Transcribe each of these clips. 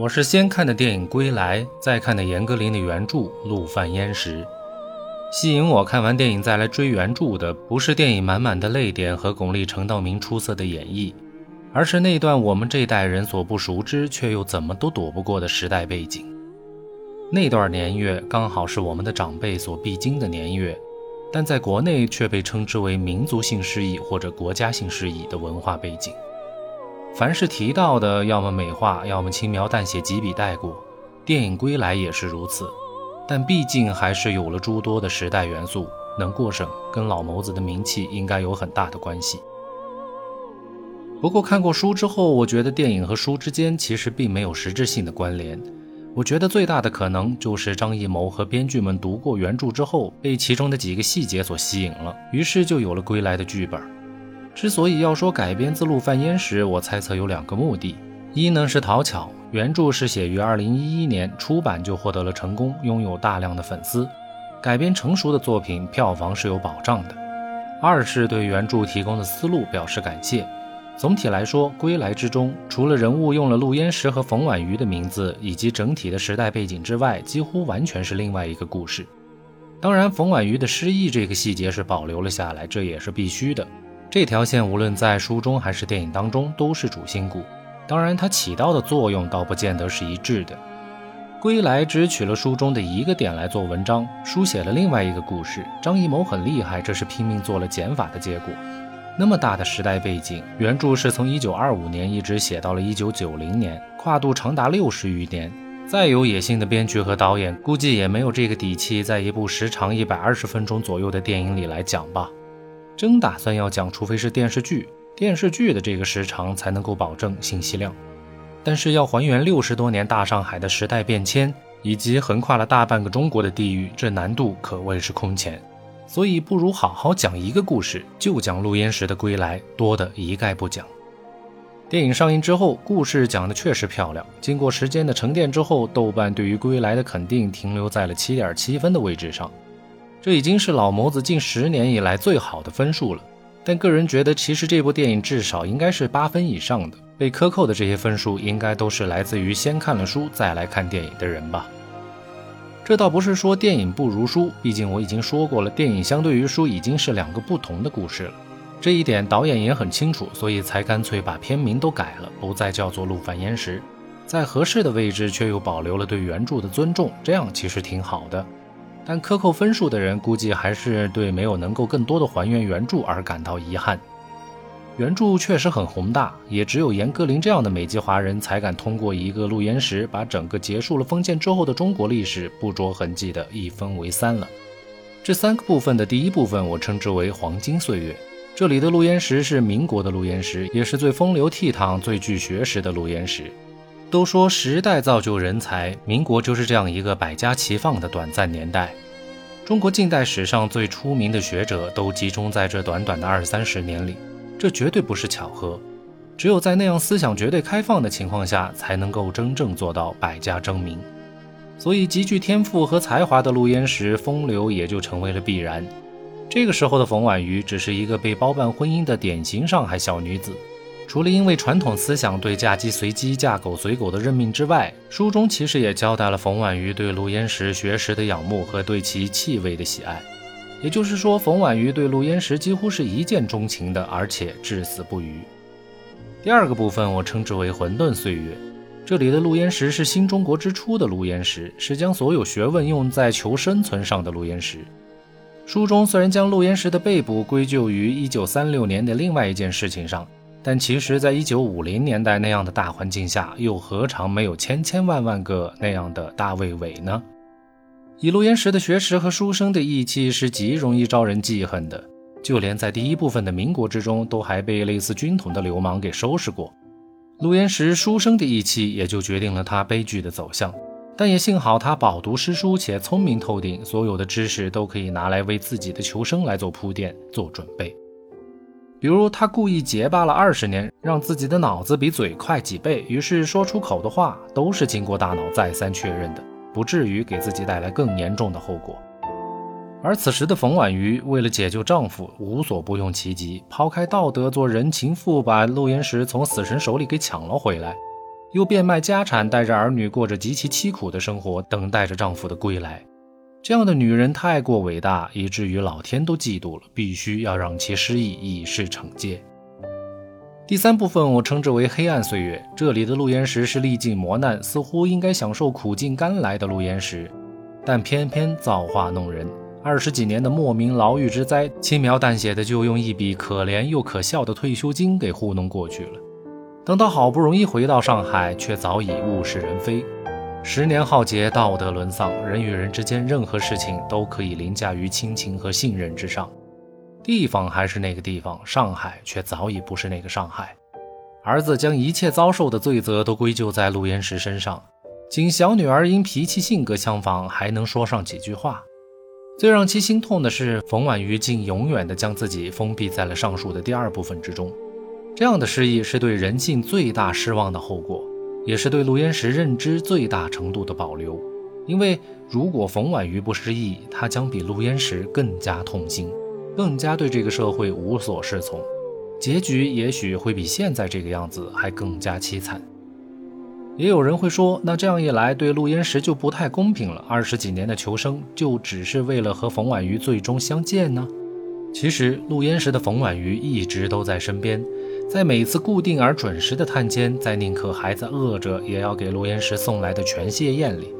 我是先看的电影《归来》，再看的严歌苓的原著《陆犯焉识》。吸引我看完电影再来追原著的，不是电影满满的泪点和巩俐、陈道明出色的演绎，而是那段我们这代人所不熟知却又怎么都躲不过的时代背景。那段年月刚好是我们的长辈所必经的年月，但在国内却被称之为民族性失忆或者国家性失忆的文化背景。凡是提到的，要么美化，要么轻描淡写几笔带过。电影《归来》也是如此。但毕竟还是有了诸多的时代元素，能过审跟老谋子的名气应该有很大的关系。不过看过书之后，我觉得电影和书之间其实并没有实质性的关联。我觉得最大的可能就是张艺谋和编剧们读过原著之后，被其中的几个细节所吸引了，于是就有了《归来》的剧本。之所以要说改编自《陆犯焉识》，我猜测有两个目的：一呢是讨巧。原著是写于二零一一年出版就获得了成功，拥有大量的粉丝。改编成熟的作品票房是有保障的。二是对原著提供的思路表示感谢。总体来说，《归来》之中除了人物用了陆焉识和冯婉瑜的名字，以及整体的时代背景之外，几乎完全是另外一个故事。当然，冯婉瑜的失忆这个细节是保留了下来，这也是必须的。这条线无论在书中还是电影当中都是主心骨。当然，它起到的作用倒不见得是一致的。归来只取了书中的一个点来做文章，书写了另外一个故事。张艺谋很厉害，这是拼命做了减法的结果。那么大的时代背景，原著是从1925年一直写到了1990年，跨度长达六十余年。再有野心的编剧和导演，估计也没有这个底气，在一部时长一百二十分钟左右的电影里来讲吧。真打算要讲，除非是电视剧。电视剧的这个时长才能够保证信息量，但是要还原六十多年大上海的时代变迁，以及横跨了大半个中国的地域，这难度可谓是空前。所以不如好好讲一个故事，就讲陆焉识的归来，多的一概不讲。电影上映之后，故事讲的确实漂亮。经过时间的沉淀之后，豆瓣对于归来的肯定停留在了七点七分的位置上，这已经是老谋子近十年以来最好的分数了。但个人觉得，其实这部电影至少应该是八分以上的。被克扣的这些分数，应该都是来自于先看了书再来看电影的人吧。这倒不是说电影不如书，毕竟我已经说过了，电影相对于书已经是两个不同的故事了。这一点导演也很清楚，所以才干脆把片名都改了，不再叫做《陆犯焉识》，在合适的位置却又保留了对原著的尊重，这样其实挺好的。但克扣分数的人估计还是对没有能够更多的还原原著而感到遗憾。原著确实很宏大，也只有严歌苓这样的美籍华人才敢通过一个陆焉识，把整个结束了封建之后的中国历史不着痕迹的一分为三了。这三个部分的第一部分我称之为黄金岁月，这里的陆焉识是民国的陆焉识，也是最风流倜傥、最具学识的陆焉识。都说时代造就人才，民国就是这样一个百家齐放的短暂年代。中国近代史上最出名的学者都集中在这短短的二三十年里，这绝对不是巧合。只有在那样思想绝对开放的情况下，才能够真正做到百家争鸣。所以，极具天赋和才华的陆焉识，风流也就成为了必然。这个时候的冯婉瑜，只是一个被包办婚姻的典型上海小女子。除了因为传统思想对嫁鸡随鸡、嫁狗随狗的认命之外，书中其实也交代了冯婉瑜对陆焉识学识的仰慕和对其气味的喜爱。也就是说，冯婉瑜对陆焉识几乎是一见钟情的，而且至死不渝。第二个部分我称之为混沌岁月，这里的陆焉识是新中国之初的陆焉识，是将所有学问用在求生存上的陆焉识。书中虽然将陆焉识的被捕归咎于1936年的另外一件事情上。但其实，在一九五零年代那样的大环境下，又何尝没有千千万万个那样的大卫伟呢？以陆焉识的学识和书生的义气，是极容易招人记恨的。就连在第一部分的民国之中，都还被类似军统的流氓给收拾过。陆焉识书生的义气，也就决定了他悲剧的走向。但也幸好他饱读诗书，且聪明透顶，所有的知识都可以拿来为自己的求生来做铺垫、做准备。比如他故意结巴了二十年，让自己的脑子比嘴快几倍，于是说出口的话都是经过大脑再三确认的，不至于给自己带来更严重的后果。而此时的冯婉瑜为了解救丈夫，无所不用其极，抛开道德做人情妇，把陆岩石从死神手里给抢了回来。又变卖家产，带着儿女过着极其凄苦的生活，等待着丈夫的归来。这样的女人太过伟大，以至于老天都嫉妒了，必须要让其失忆，以示惩戒。第三部分我称之为黑暗岁月，这里的陆岩石是历尽磨难，似乎应该享受苦尽甘来的陆岩石，但偏偏造化弄人。二十几年的莫名牢狱之灾，轻描淡写的就用一笔可怜又可笑的退休金给糊弄过去了。等到好不容易回到上海，却早已物是人非。十年浩劫，道德沦丧，人与人之间任何事情都可以凌驾于亲情和信任之上。地方还是那个地方，上海却早已不是那个上海。儿子将一切遭受的罪责都归咎在陆焉识身上，仅小女儿因脾气性格相仿，还能说上几句话。最让其心痛的是，冯婉瑜竟永远地将自己封闭在了上述的第二部分之中。这样的失忆是对人性最大失望的后果，也是对陆焉识认知最大程度的保留。因为如果冯婉瑜不失忆，他将比陆焉识更加痛心，更加对这个社会无所适从，结局也许会比现在这个样子还更加凄惨。也有人会说，那这样一来，对陆焉识就不太公平了。二十几年的求生，就只是为了和冯婉瑜最终相见呢？其实，陆焉识的冯婉瑜一直都在身边，在每次固定而准时的探监，在宁可孩子饿着也要给陆焉识送来的全蟹宴里，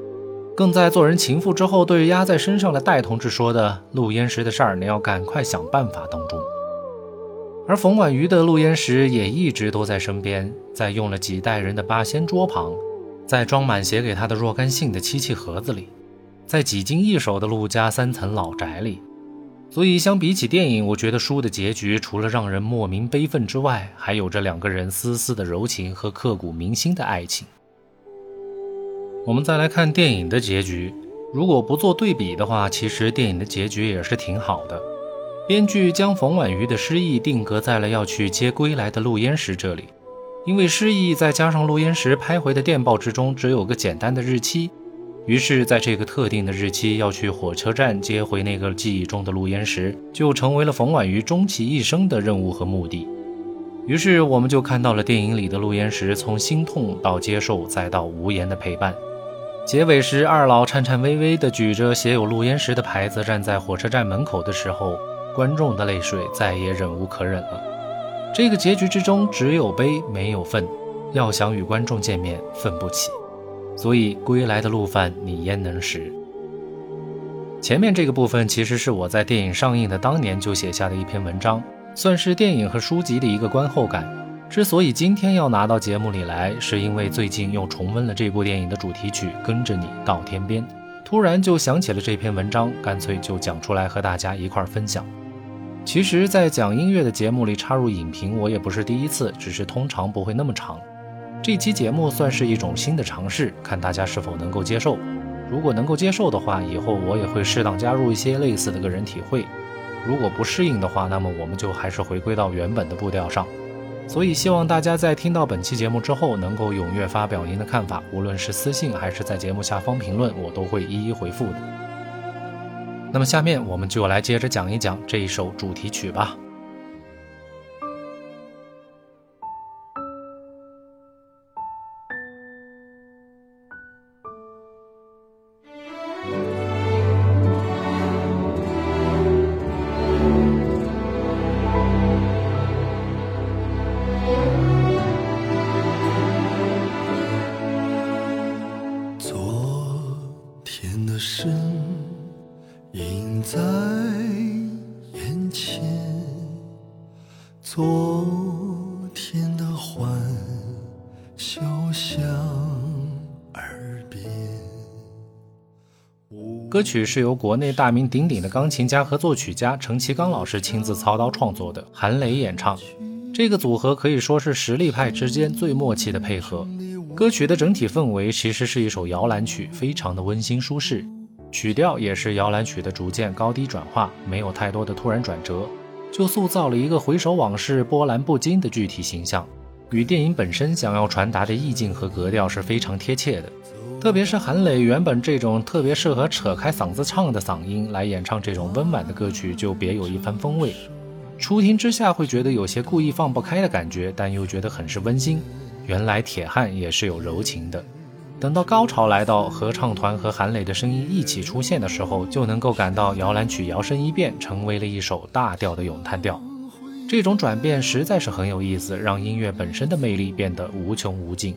更在做人情妇之后，对压在身上的戴同志说的“陆焉识的事儿，你要赶快想办法”当中。而冯婉瑜的陆焉识也一直都在身边，在用了几代人的八仙桌旁，在装满写给他的若干信的漆器盒子里，在几经易手的陆家三层老宅里。所以相比起电影，我觉得书的结局除了让人莫名悲愤之外，还有着两个人丝丝的柔情和刻骨铭心的爱情。我们再来看电影的结局，如果不做对比的话，其实电影的结局也是挺好的。编剧将冯婉瑜的失忆定格在了要去接归来的陆焉识这里，因为失忆再加上陆焉识拍回的电报之中只有个简单的日期，于是在这个特定的日期要去火车站接回那个记忆中的陆焉识，就成为了冯婉瑜终其一生的任务和目的。于是我们就看到了电影里的陆焉识从心痛到接受再到无言的陪伴。结尾时，二老颤颤巍巍地举着写有陆焉识的牌子站在火车站门口的时候。观众的泪水再也忍无可忍了。这个结局之中只有悲没有愤，要想与观众见面，愤不起。所以归来的路饭你焉能食？前面这个部分其实是我在电影上映的当年就写下的一篇文章，算是电影和书籍的一个观后感。之所以今天要拿到节目里来，是因为最近又重温了这部电影的主题曲《跟着你到天边》，突然就想起了这篇文章，干脆就讲出来和大家一块分享。其实，在讲音乐的节目里插入影评，我也不是第一次，只是通常不会那么长。这期节目算是一种新的尝试，看大家是否能够接受。如果能够接受的话，以后我也会适当加入一些类似的个人体会。如果不适应的话，那么我们就还是回归到原本的步调上。所以，希望大家在听到本期节目之后，能够踊跃发表您的看法，无论是私信还是在节目下方评论，我都会一一回复的。那么下面我们就来接着讲一讲这一首主题曲吧。歌曲是由国内大名鼎鼎的钢琴家和作曲家程其刚老师亲自操刀创作的，韩磊演唱。这个组合可以说是实力派之间最默契的配合。歌曲的整体氛围其实是一首摇篮曲，非常的温馨舒适，曲调也是摇篮曲的逐渐高低转化，没有太多的突然转折，就塑造了一个回首往事、波澜不惊的具体形象，与电影本身想要传达的意境和格调是非常贴切的。特别是韩磊原本这种特别适合扯开嗓子唱的嗓音来演唱这种温婉的歌曲，就别有一番风味。初听之下会觉得有些故意放不开的感觉，但又觉得很是温馨。原来铁汉也是有柔情的。等到高潮来到，合唱团和韩磊的声音一起出现的时候，就能够感到摇篮曲摇身一变，成为了一首大调的咏叹调。这种转变实在是很有意思，让音乐本身的魅力变得无穷无尽。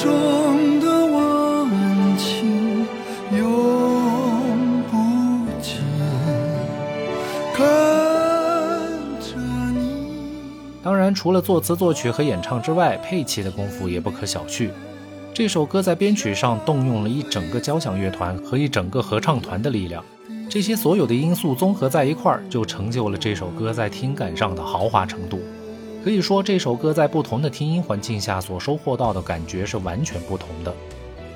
中的温情永当然，除了作词作曲和演唱之外，配器的功夫也不可小觑。这首歌在编曲上动用了一整个交响乐团和一整个合唱团的力量，这些所有的因素综合在一块儿，就成就了这首歌在听感上的豪华程度。可以说，这首歌在不同的听音环境下所收获到的感觉是完全不同的。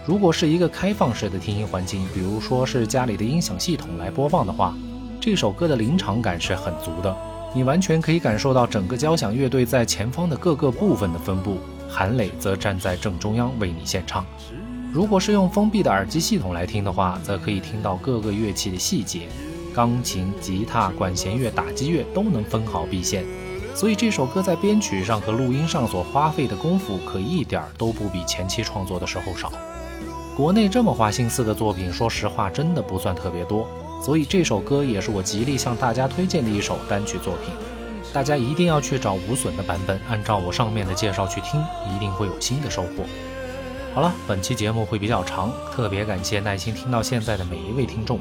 如果是一个开放式的听音环境，比如说是家里的音响系统来播放的话，这首歌的临场感是很足的。你完全可以感受到整个交响乐队在前方的各个部分的分布，韩磊则站在正中央为你献唱。如果是用封闭的耳机系统来听的话，则可以听到各个乐器的细节，钢琴、吉他、管弦乐、打击乐都能分毫毕现。所以这首歌在编曲上和录音上所花费的功夫，可一点都不比前期创作的时候少。国内这么花心思的作品，说实话真的不算特别多。所以这首歌也是我极力向大家推荐的一首单曲作品，大家一定要去找无损的版本，按照我上面的介绍去听，一定会有新的收获。好了，本期节目会比较长，特别感谢耐心听到现在的每一位听众，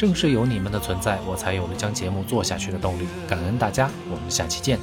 正是有你们的存在，我才有了将节目做下去的动力，感恩大家，我们下期见。